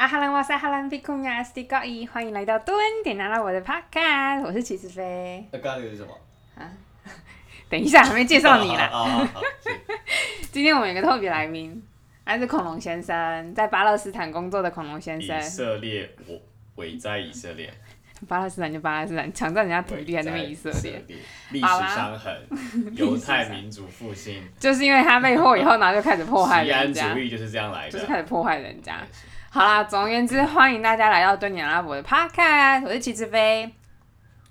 啊哈兰哇塞哈兰比库亚斯蒂高一，欢迎来到蹲点拿到我的 podcast，我是齐子飞。那刚刚那个是什么？等一下，还没介绍你啦。啊，好好是今天我们有个特别来宾，他是恐龙先生，在巴勒斯坦工作的恐龙先生以。色列，我伟在以色列，巴勒斯坦就巴勒斯坦，抢占人家土地，还在那边以色在列，历史伤痕，犹太民族复兴，就是因为他被迫以后，然后就开始迫害西安人家主，义就是这样来的。就是开始迫害人家。对好啦，总而言之，欢迎大家来到蹲点阿拉伯的 podcast，我是齐志飞。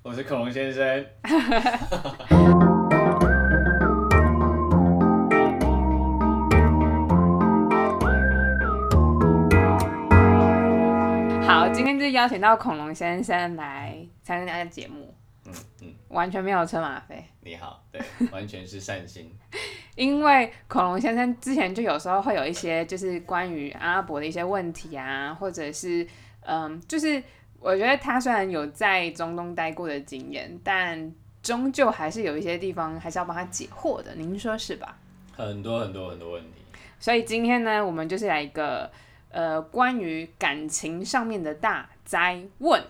我是恐龙先生，好，今天就邀请到恐龙先生来参加节目，嗯嗯，完全没有车马费，你好，对，完全是善心。因为恐龙先生之前就有时候会有一些就是关于阿拉伯的一些问题啊，或者是嗯，就是我觉得他虽然有在中东待过的经验，但终究还是有一些地方还是要帮他解惑的，您说是吧？很多很多很多问题。所以今天呢，我们就是来一个呃关于感情上面的大灾问。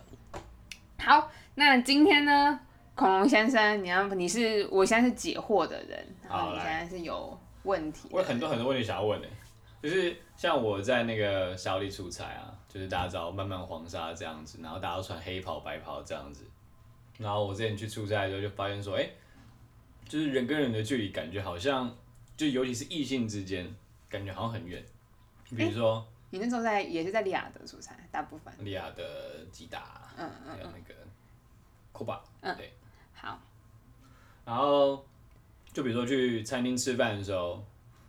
好，那今天呢，恐龙先生，你要你是我现在是解惑的人，然后你现在是有问题，我有很多很多问题想要问呢，就是像我在那个沙利出差啊，就是大家知道漫漫黄沙这样子，然后大家都穿黑袍白袍这样子，然后我之前去出差的时候就发现说，哎、就是人跟人的距离感觉好像，就尤其是异性之间，感觉好像很远。比如说你那时候在也是在利亚德出差，大部分。利亚的吉达，嗯嗯还有那个库巴，嗯对，好，然后就比如说去餐厅吃饭的时候，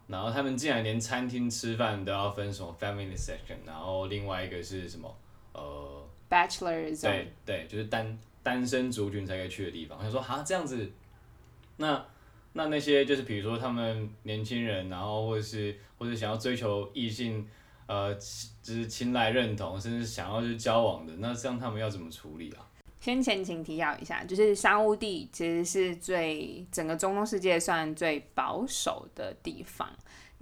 然后他们竟然连餐厅吃饭都要分什么 family section，然后另外一个是什么呃，Bachelor Zone，对对，就是单单身族群才可以去的地方。他说哈这样子，那那那些就是比如说他们年轻人，然后或者是或者想要追求异性。呃，就是青睐认同，甚至想要去交往的，那这样他们要怎么处理啊？先前情提要一下，就是沙乌地其实是最整个中东世界算最保守的地方。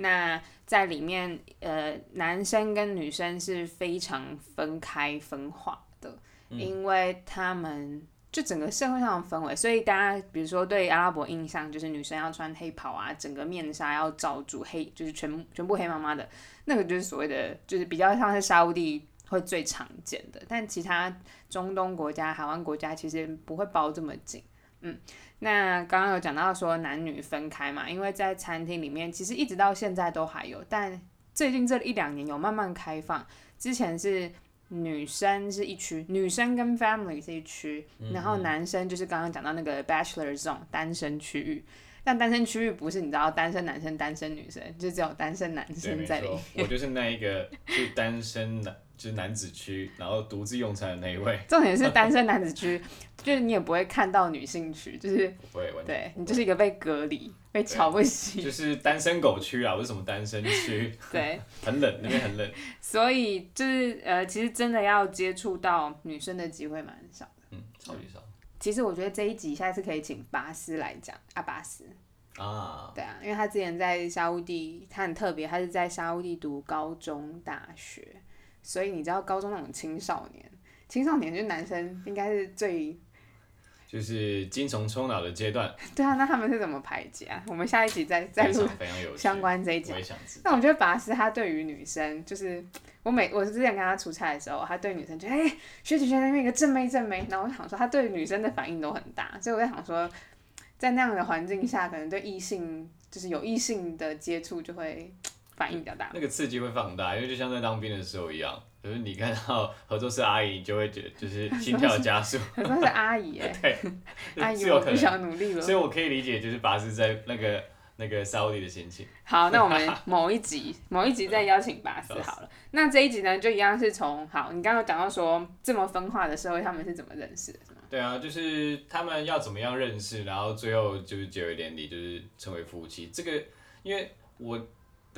那在里面，呃，男生跟女生是非常分开分化的，因为他们就整个社会上的氛围，所以大家比如说对阿拉伯印象就是女生要穿黑袍啊，整个面纱要罩住黑，就是全全部黑麻麻的，那个就是所谓的，就是比较像是沙乌地会最常见的，但其他中东国家、海湾国家其实不会包这么紧。嗯，那刚刚有讲到说男女分开嘛，因为在餐厅里面，其实一直到现在都还有，但最近这一两年有慢慢开放。之前是女生是一区，女生跟 family 是一区，然后男生就是刚刚讲到那个 bachelor zone 单身区域。但单身区域不是你知道单身男生、单身女生，就只有单身男，生在里面。，我就是那一个是单身男，就是男子区，然后独自用餐的那一位，重点是单身男子区，就是你也不会看到女性区，就是不会完全对你就是一个被隔离、被瞧不起，就是单身狗区啊，不是什么单身区，对，很冷，那边很冷，所以就是呃，其实真的要接触到女生的机会蛮少的。嗯，超级少。其实我觉得这一集下次可以请巴斯来讲阿巴斯，啊，对啊，因为他之前在沙乌地，他很特别，他是在沙乌地读高中、大学，所以你知道高中那种青少年，青少年就是男生应该是最就是精虫充脑的阶段，对啊，那他们是怎么排解啊？我们下一集再再非录相，关这一集我。也想知道，那我觉得拔丝他对于女生，就是我每我之前跟他出差的时候，他对女生就哎、学姐学姐那边一个正妹正妹，然后我想说他对女生的反应都很大，所以我在想说，在那样的环境下，可能对异性就是有异性的接触就会反应比较大。那个刺激会放大，因为就像在当兵的时候一样，就是你看到合作社阿姨，你就会觉得就是心跳加速，合作是阿姨 哎、对，阿姨我不想努力了所。以我可以理解，就是拔斯在那个那个沙乌地的心情。好，那我们 某一集某一集再邀请巴斯好了。那这一集呢，就一样是从好，你刚刚讲到说这么分化的社会，他们是怎么认识的？是吗？对啊，就是他们要怎么样认识，然后最后就是结为连理，就是成为夫妻。这个，因为我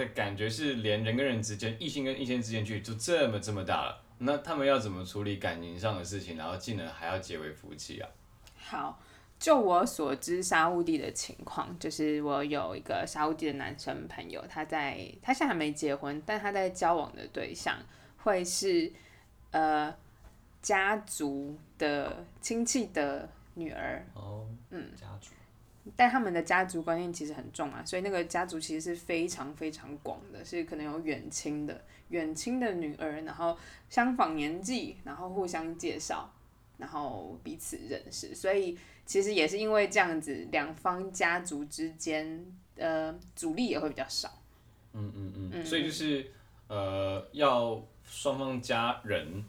的感觉是，连人跟人之间，异性跟异性之间距离就这么这么大了，那他们要怎么处理感情上的事情，然后竟然还要结为夫妻啊？好，就我所知，沙乌地的情况，就是我有一个沙乌地的男生朋友，他在他现在还没结婚，但他在交往的对象会是呃家族的亲戚的女儿，哦，嗯，家族，但他们的家族观念其实很重啊，所以那个家族其实是非常非常广的，是可能有远亲的远亲的女儿，然后相仿年纪，然后互相介绍，然后彼此认识，所以其实也是因为这样子，两方家族之间呃阻力也会比较少。嗯嗯嗯，所以就是呃要双方家人。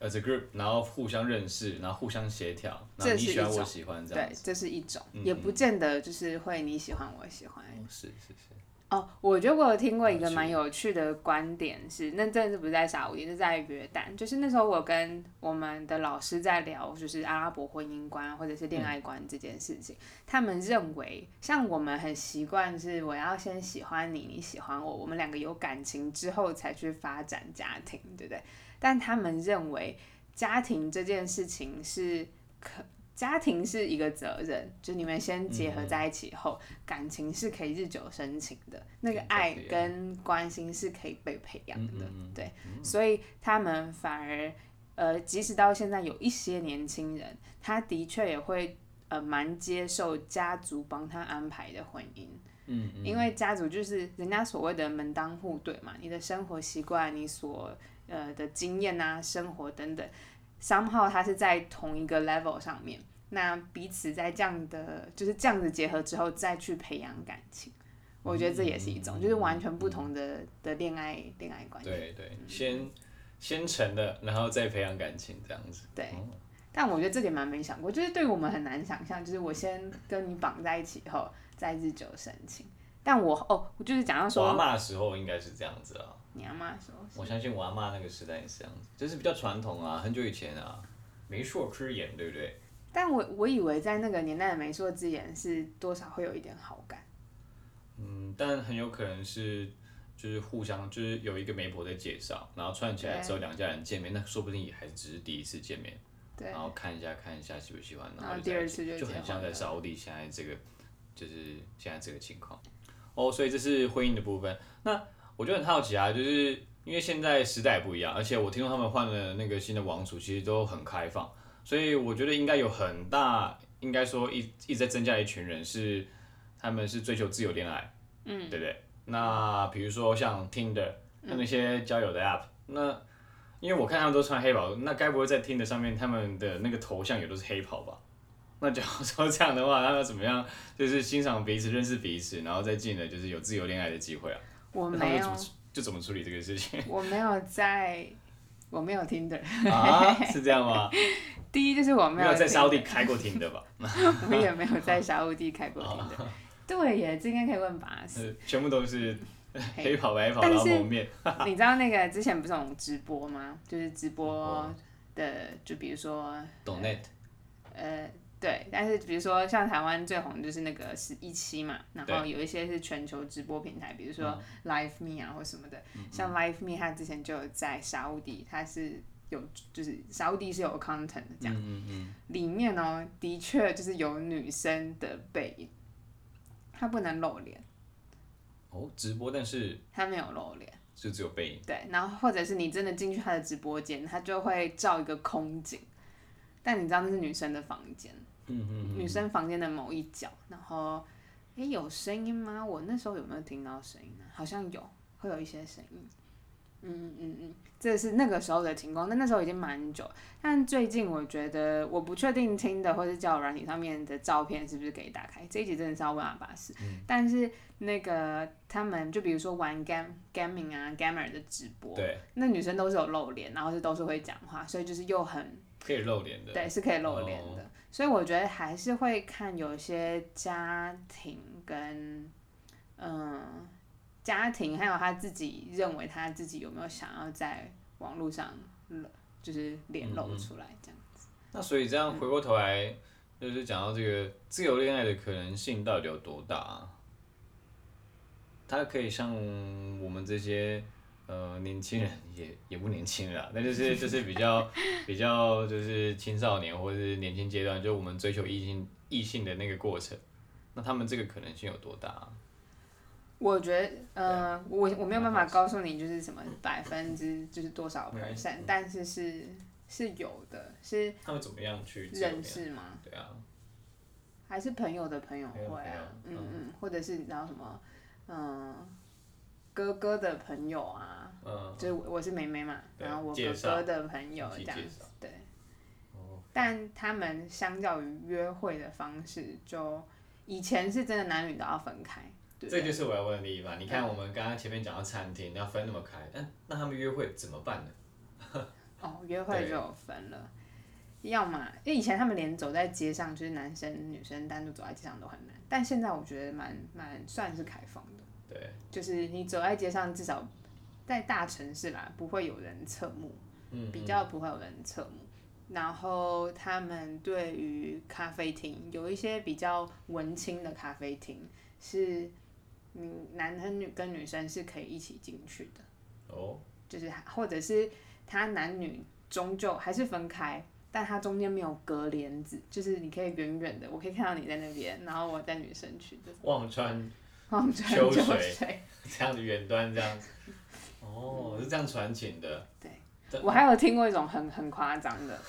As a group，然后互相认识，然后互相协调，然后你喜欢我喜欢这样对，这是一种，也不见得就是会你喜欢我喜欢。是是是。哦，我觉得我有听过一个蛮有趣的观点，是那真的是不是在沙乌地，是在约旦。就是那时候我跟我们的老师在聊，就是阿拉伯婚姻观或者是恋爱观这件事情。他们认为，像我们很习惯是我要先喜欢你，你喜欢我，我们两个有感情之后才去发展家庭，对不对？但他们认为家庭这件事情是可，家庭是一个责任，就你们先结合在一起后，感情是可以日久生情的，那个爱跟关心是可以被培养的，对，所以他们反而，呃，即使到现在有一些年轻人，他的确也会呃蛮接受家族帮他安排的婚姻，嗯，因为家族就是人家所谓的门当户对嘛，你的生活习惯，你所呃的经验啊，生活等等，somehow 它是在同一个 level 上面，那彼此在这样的就是这样子结合之后，再去培养感情，我觉得这也是一种，就是完全不同的的恋爱恋爱关系。对对，先先成了，然后再培养感情这样子。对，但我觉得这点蛮没想过，就是对我们很难想象，就是我先跟你绑在一起以后，再日久生情。但我哦，我就是讲到说，我阿妈的时候应该是这样子啊。你阿妈说，我相信我阿妈那个时代也是这样子，就是比较传统啊，很久以前啊，媒妁之言，对不对？但我我以为在那个年代的媒妁之言是多少会有一点好感。嗯，但很有可能是就是互相就是有一个媒婆在介绍，然后串起来之后两家人见面，那说不定也还只是第一次见面，对，然后看一下看一下喜不喜欢，然后第二次就很像在沙地现在这个就是现在这个情况。哦，所以这是婚姻的部分，那。我就很好奇啊，就是因为现在时代不一样，而且我听说他们换了那个新的王储，其实都很开放，所以我觉得应该有很大，应该说一一直在增加一群人是，他们是追求自由恋爱，嗯，对不对？那比如说像 Tinder 那那些交友的 App，那因为我看他们都穿黑袍，那该不会在 Tinder 上面他们的那个头像也都是黑袍吧？那假如说这样的话，他们怎么样就是欣赏彼此、认识彼此，然后再进而就是有自由恋爱的机会啊？我没有，就怎么处理这个事情？我没有在，我没有听的。啊，是这样吗？第一就是我没有在沙地开过听的吧？我也没有在沙地开过听的。对耶，这应该可以问巴斯。全部都是黑跑白跑，然后蒙面。你知道那个之前不是我们直播吗？就是直播的，就比如说。呃。对，但是比如说像台湾最红就是那个十一期嘛，然后有一些是全球直播平台，比如说 Live Me 啊或什么的，像 Live Me 它之前就有在沙地，它是有就是沙地是有 content 的这样，嗯嗯里面呢的确就是有女生的背影，它不能露脸。哦，直播但是它没有露脸，就只有背影。对，然后或者是你真的进去他的直播间，他就会照一个空景，但你知道那是女生的房间。女生房间的某一角，然后，哎，有声音吗？我那时候有没有听到声音呢？好像有，会有一些声音。嗯嗯嗯，这是那个时候的情况。但那时候已经蛮久，但最近我觉得我不确定听的或是叫软体上面的照片是不是可以打开。这一集真的是要问阿巴斯。但是那个他们就比如说玩 game gaming 啊 gamer 的直播，对，那女生都是有露脸，然后是都是会讲话，所以就是又很可以露脸的。对，是可以露脸的。所以我觉得还是会看有些家庭跟嗯家庭，还有他自己认为他自己有没有想要在网络上就是脸露出来这样子。那所以这样回过头来，就是讲到这个自由恋爱的可能性到底有多大？它可以像我们这些。呃，年轻人也也不年轻了，那就是就是比较 比较就是青少年或者是年轻阶段，就我们追求异性异性的那个过程，那他们这个可能性有多大？我觉得，呃，我我没有办法告诉你就是什么百分之就是多少 percent，但是是是有的，是他们怎么样去认？识吗？对啊，还是朋友的朋友朋友会啊，嗯嗯，或者是然后什么，嗯，哥哥的朋友啊，嗯，就是我我是妹妹嘛，然后我哥哥的朋友这样子，对。哦，但他们相较于约会的方式，就以前是真的男女都要分开，对不这？就是我要问的地方。你看，我们刚刚前面讲到餐厅要分那么开，那那他们约会怎么办呢？哦，约会就有分了，要么因为以前他们连走在街上，就是男生女生单独走在街上都很难，但现在我觉得蛮蛮算是开放的，对，就是你走在街上，至少在大城市啦，不会有人侧目，嗯，比较不会有人侧目。然后他们对于咖啡厅有一些比较文青的咖啡厅，是嗯男生女跟女生是可以一起进去的，哦，就是或者是他男女终究还是分开，但它中间没有隔帘子，就是你可以远远的，我可以看到你在那边，然后我在女生区的，忘川 望着就秋水水。这样子远端这样子，哦，是这样传情的，对我还有听过一种很很夸张的，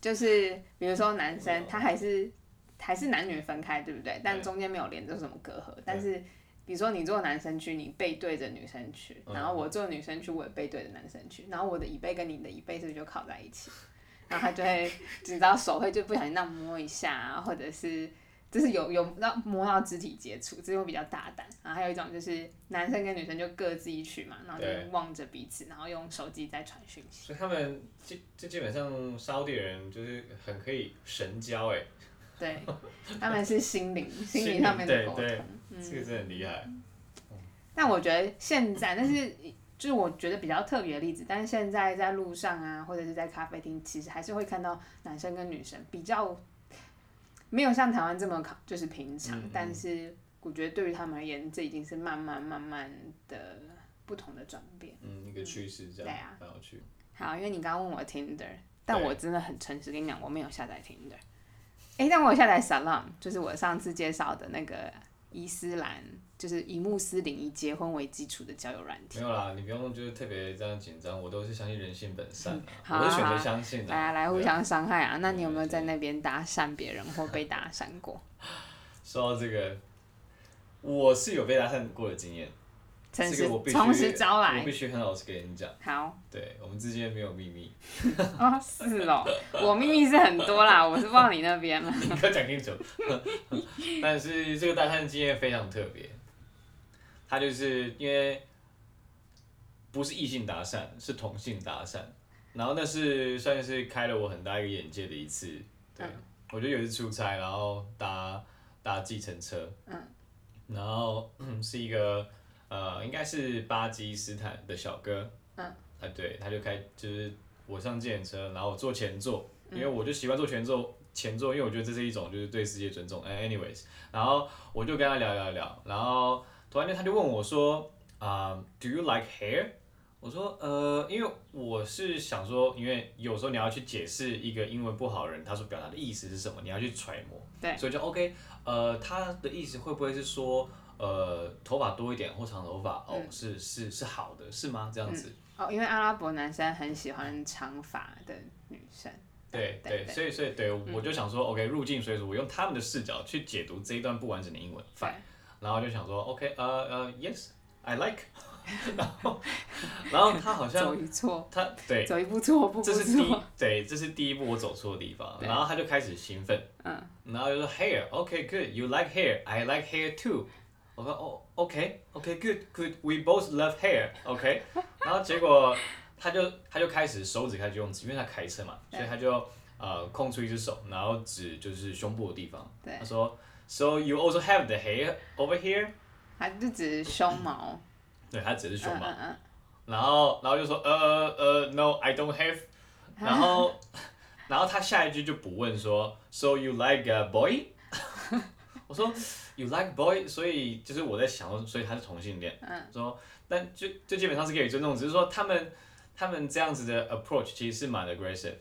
就是比如说男生他还是还是男女分开，对不对？但中间没有连着什么隔阂，但是比如说你坐男生区，你背对着女生区，嗯然后我坐女生区，我也背对着男生区，然后我的椅背跟你的椅背是不是就靠在一起？然后他就会，只知道手会就不小心那样摸一下啊，或者是就是有有让摸到肢体接触，这种比较大胆。然后还有一种就是男生跟女生就各自一区嘛，然后就望着彼此，然后用手机在传讯息。所以他们基这基本上沙地人就是很可以神交哎，对，他们是心灵心心灵上面的对对沟通。这个真的很厉害，但我觉得现在，但是就是我觉得比较特别的例子，但是现在在路上啊，或者是在咖啡厅，其实还是会看到男生跟女生比较没有像台湾这么考就是平常，但是我觉得对于他们而言，这已经是慢慢慢慢的不同的转变。嗯，一个趋势这样对啊，蛮有趣。好，因为你刚刚问我 Tinder，但我真的很诚实跟你讲，我没有下载 Tinder。哎、但我有下载 Salam，就是我上次介绍的那个伊斯兰，就是以穆斯林以结婚为基础的交友软体。没有啦，你不用就是特别这样紧张，我都是相信人性本善我是选择相信的。来啊，来互相伤害啊！那你有没有在那边搭讪别人或被搭讪过？说到这个，我是有被搭讪过的经验，这个我必须从实招我来。必须很老实跟你讲，好对我们之间没有秘密，哦，是哦，我秘密是很多啦，我是不知道你那边了。你要讲清楚。但是这个搭讪经验非常特别，他就是因为不是异性搭讪，是同性搭讪，然后那是算是开了我很大一个眼界的一次。对，嗯我就有一次出差，然后搭搭计程车，嗯然后嗯是一个呃应该是巴基斯坦的小哥，嗯，啊对，他就开就是我上计程车，然后我坐前座，嗯因为我就喜欢坐前座。前座，因为我觉得这是一种就是对世界尊重。哎，anyways，然后我就跟他聊聊聊，然后突然间他就问我说，啊、d o you like hair？我说，呃，因为我是想说，因为有时候你要去解释一个英文不好的人，他所表达的意思是什么，你要去揣摩。对所以就 OK，呃，他的意思会不会是说，呃，头发多一点或长头发，哦，是是是好的，是吗？这样子。哦，因为阿拉伯男生很喜欢长发的女生。对对对，所以所以对，我就想说，OK，入境随俗，我用他们的视角去解读这一段不完整的英文对，fine，然后就想说，OK，呃呃，Yes，I like，然后 然后他好像走一错，他对，走一步错，步步这是第一。对，这是第一步我走错的地方，然后他就开始兴奋，嗯，然后就说 hair，OK，good，you like hair，I like hair too。我说哦，OK，OK，good，good，we both love hair，OK，然后结果他就他就开始手指开始用指，因为他开车嘛，所以他就呃空出一只手，然后指就是胸部的地方。对他说，So you also have the hair over here？他就只是胸毛。对，他指的是胸毛。嗯嗯然后然后就说呃呃，no，I don't have。然后然后他下一句就不问说，So you like a boy？我说 You like boy，所以就是我在想说，所以他是同性恋。嗯说，但就就基本上是可以尊重，只是说他们他们这样子的 approach 其实是蛮 aggressive。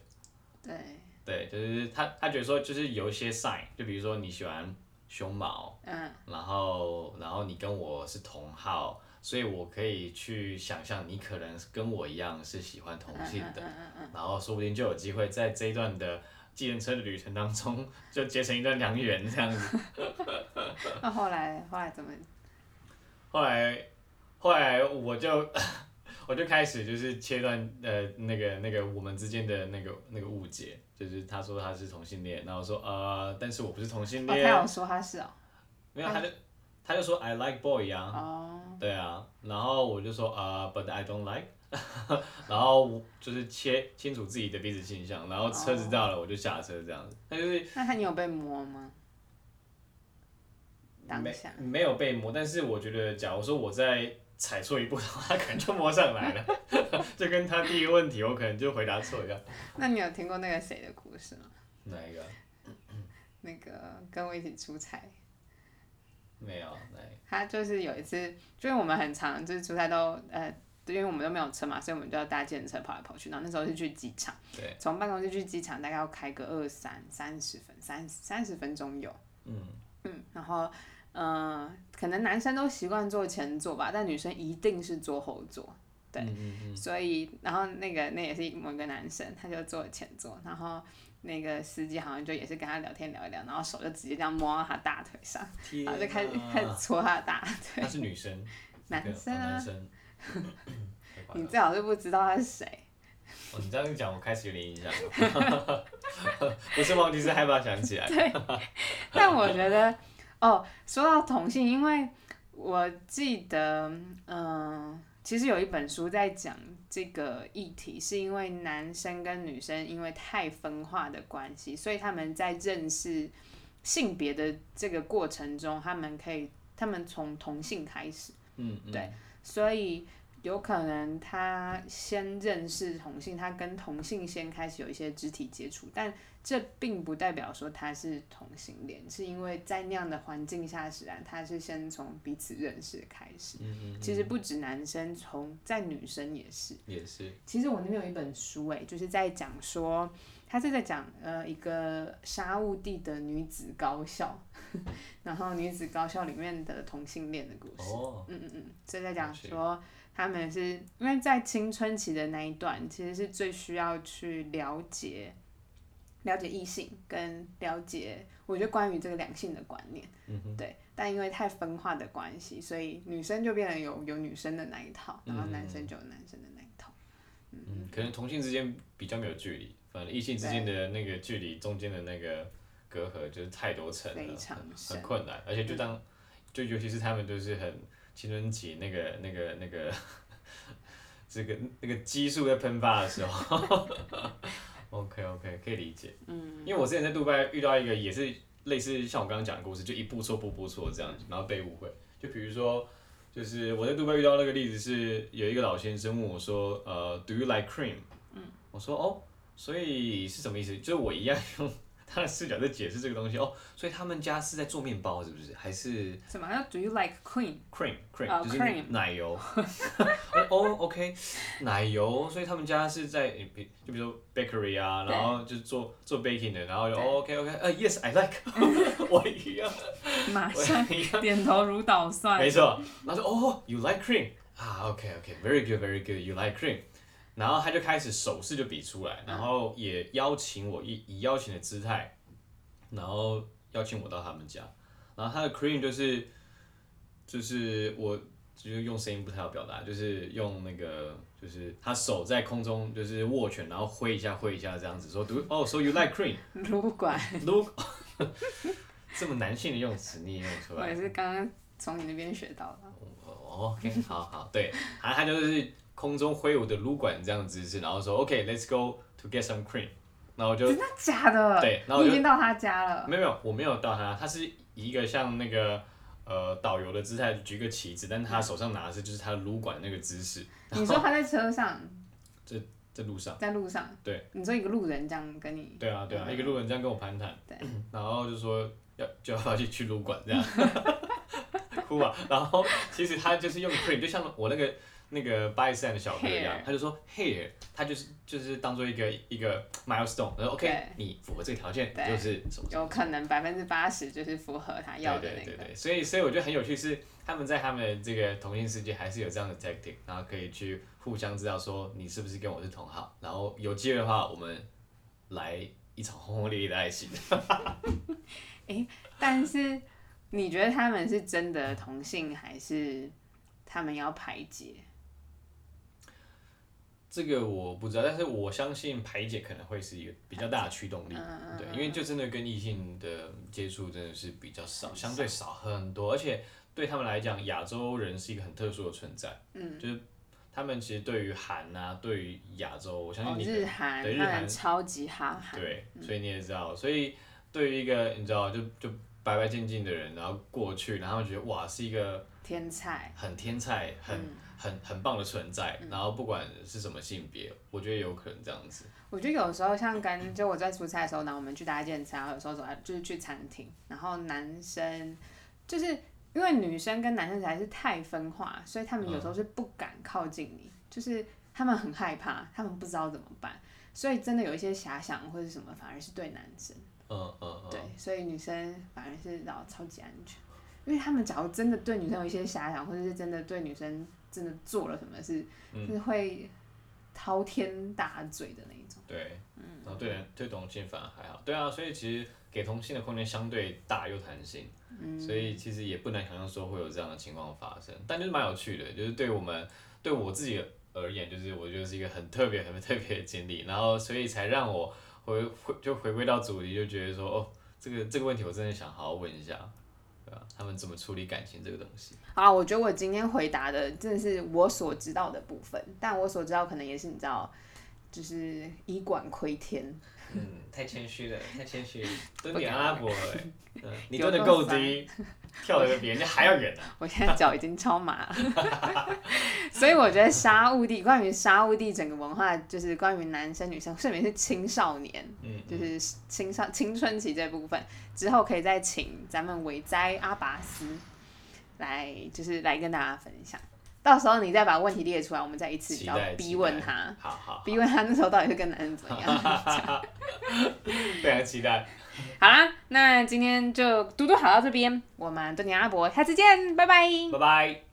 对，对，就是他他觉得说就是有一些 sign，就比如说你喜欢胸毛，嗯，然后然后你跟我是同号，所以我可以去想象你可能跟我一样是喜欢同性的，嗯嗯嗯然后说不定就有机会在这一段的计程车的旅程当中就结成一段良缘这样子。嗯。那后来后来怎么？后来后来我就我就开始就是切断呃那个那个我们之间的那个那个误解，就是他说他是同性恋，然后说呃但是我不是同性哦，恋，他有说他是哦。没有他就他就说 I like boy 啊。哦。对啊，然后我就说啊、b u t I don't like，然后我就是切清楚自己的彼此倾向，然后车子到了我就下车这样子，那就是那他你有被摸吗？当没下。没有被摸，但是我觉得假如说我再踩错一步的话，他可能就摸上来了，就跟他第一个问题我可能就回答错一样。那你有听过那个谁的故事吗？哪一个？那个跟我一起出差，没有，哪一个？他就是有一次，就是我们很常就是出差都呃，因为我们都没有车嘛，所以我们就要搭计程车跑来跑去。然后那时候是去机场，对，从办公室去机场大概要开个二三三十分，三三十分钟有。嗯嗯，然后嗯、呃可能男生都习惯坐前座吧，但女生一定是坐后座。对嗯嗯嗯，所以，然后那个那也是某一个男生，他就坐前座，然后那个司机好像就也是跟他聊天聊一聊，然后手就直接这样摸到他大腿上，然后就开始哪开始搓他的大腿。他是女生，男生 哦啊你最好是不知道他是谁。哦，你这样讲，我开始有点印象了。不是忘记，是害怕想起来。但我觉得，哦，说到同性，因为我记得，嗯、其实有一本书在讲这个议题，是因为男生跟女生因为太分化的关系，所以他们在认识性别的这个过程中，他们可以，他们从同性开始，嗯，嗯对所以。有可能他先认识同性，他跟同性先开始有一些肢体接触，但这并不代表说他是同性恋，是因为在那样的环境下使然，他是先从彼此认识开始。嗯嗯其实不止男生，从在女生也是。也是，其实我那边有一本书，哎，就是在讲说，他是在讲呃一个沙悟地的女子高校，然后女子高校里面的同性恋的故事。哦，嗯嗯嗯，所以在讲说他们是因为在青春期的那一段，其实是最需要去了解了解异性跟了解，我觉得关于这个两性的观念，嗯，对。但因为太分化的关系，所以女生就变得有有女生的那一套，然后男生就有男生的那一套。嗯，可能同性之间比较没有距离，反正异性之间的那个距离中间的那个隔阂就是太多层了，非常很困难，而且就当就尤其是他们就是很青春期那个那个那个这个那个激素在喷发的时候，OK OK 可以理解，嗯，因为我之前在杜拜遇到一个也是类似像我刚刚讲的故事，就一步错步步错这样子，然后被误会，就比如说。就是我在杜拜遇到那个例子是有一个老先生问我说，呃，Do you like cream？嗯，我说哦，所以是什么意思？就是我一样用他的视角在解释这个东西哦，所以他们家是在做面包是不是？还是什么叫 Do you like cream? Cream, cream、哦就是奶油？哦，OK，奶油，所以他们家是在比就比如说 bakery 啊，然后就是做做 baking 的，然后就 OK OK，呃、yes I like，我一样，马上我一样。点头如捣蒜。没错，然后说哦，you like cream 啊，OK OK，very good very good，you like cream，然后他就开始手势就比出来，然后也邀请我以以邀请的姿态，然后邀请我到他们家，然后他的 cream 就是就是我就是用声音不太好表达，就是用那个就是他手在空中就是握拳，然后挥一下挥一下这样子说，，do 哦，so you like cream，撸管，撸 这么男性的用词你也用出来我也。是刚刚从你那边学到的。哦，OK，好好，对，他他就是空中挥舞的撸管这样的姿势，然后说 OK，let's、go to get some cream，然后我就真的假的？对然后我就你已经到他家了。没有没有，我没有到他，他是以一个像那个呃导游的姿态举个旗子，但是他手上拿的是就是他的撸管那个姿势，你说他在车上，在路上，在路上。对。你说一个路人这样跟你。对啊对啊，嗯一个路人这样跟我攀谈，对 然后就说要就要要去去撸管这样，哭啊，然后其实他就是用 cream，就像我那个那个巴基斯坦的小哥一样 Hair，他就说 hair，他就是就是当做一个一个 milestone，然后 OK，对你符合这个条件，对就是什么什么有可能百分之八十就是符合他要的那个。对对对对，所以所以我觉得很有趣是，他们在他们这个同性世界还是有这样的 tactic，然后可以去互相知道说你是不是跟我是同好，然后有机会的话，我们来一场轰轰烈烈的爱情。但是你觉得他们是真的同性，还是他们要排解？这个我不知道，但是我相信排解可能会是一个比较大的驱动力，嗯对，因为就真的跟异性的接触真的是比较少，相对少。很多，而且对他们来讲，亚洲人是一个很特殊的存在，嗯，就是他们其实对于韩啊，对于亚洲，我相哦，信你、日韩，对日韩超级哈韩。对，所以你也知道，所以对于一个你知道就就白白净净的人，然后过去，然后觉得哇是一个天才，很天才、很、很很棒的存在，然后不管是什么性别，我觉得有可能这样子。我觉得有时候像跟就我在出差的时候，然后我们去搭建餐，有时候走在就是去餐厅，然后男生就是因为女生跟男生实在是太分化，所以他们有时候是不敢靠近你，就是他们很害怕，他们不知道怎么办，所以真的有一些遐想或者什么，反而是对男生。嗯嗯嗯，对，所以女生反而是然后超级安全，因为他们假如真的对女生有一些遐想，或者是真的对女生真的做了什么事，嗯。是会滔天大罪的那一种。对，嗯。然后对人对同性反而还好，对啊，所以其实给同性的空间相对大又弹性，所以其实也不难想象说会有这样的情况发生，但就是蛮有趣的，就是对我们对我自己而言，就是我觉得是一个很特别很特别的经历，然后所以才让我回回就回归到主题，就觉得说哦，这个这个问题我真的想好好问一下，对吧、他们怎么处理感情这个东西？啊，我觉得我今天回答的真的是我所知道的部分，但我所知道可能也是你知道，就是以管窥天。嗯，太谦虚了，太谦虚了，蹲点阿拉伯 你蹲的够低，跳的比人家还要远呢、我现在脚已经超麻了，所以我觉得沙乌地关于沙乌地整个文化，就是关于男生女生，甚至是青少年，嗯，就是青少青春期这部分，之后可以再请咱们伟哉阿拔斯来，就是来跟大家分享。到时候你再把问题列出来，我们再一次要期待逼问他，，好好，逼问他那时候到底是跟男人怎么样。非常期待，好啦，那今天就嘟嘟好到这边，我们多年阿伯，下次见，拜拜。拜拜。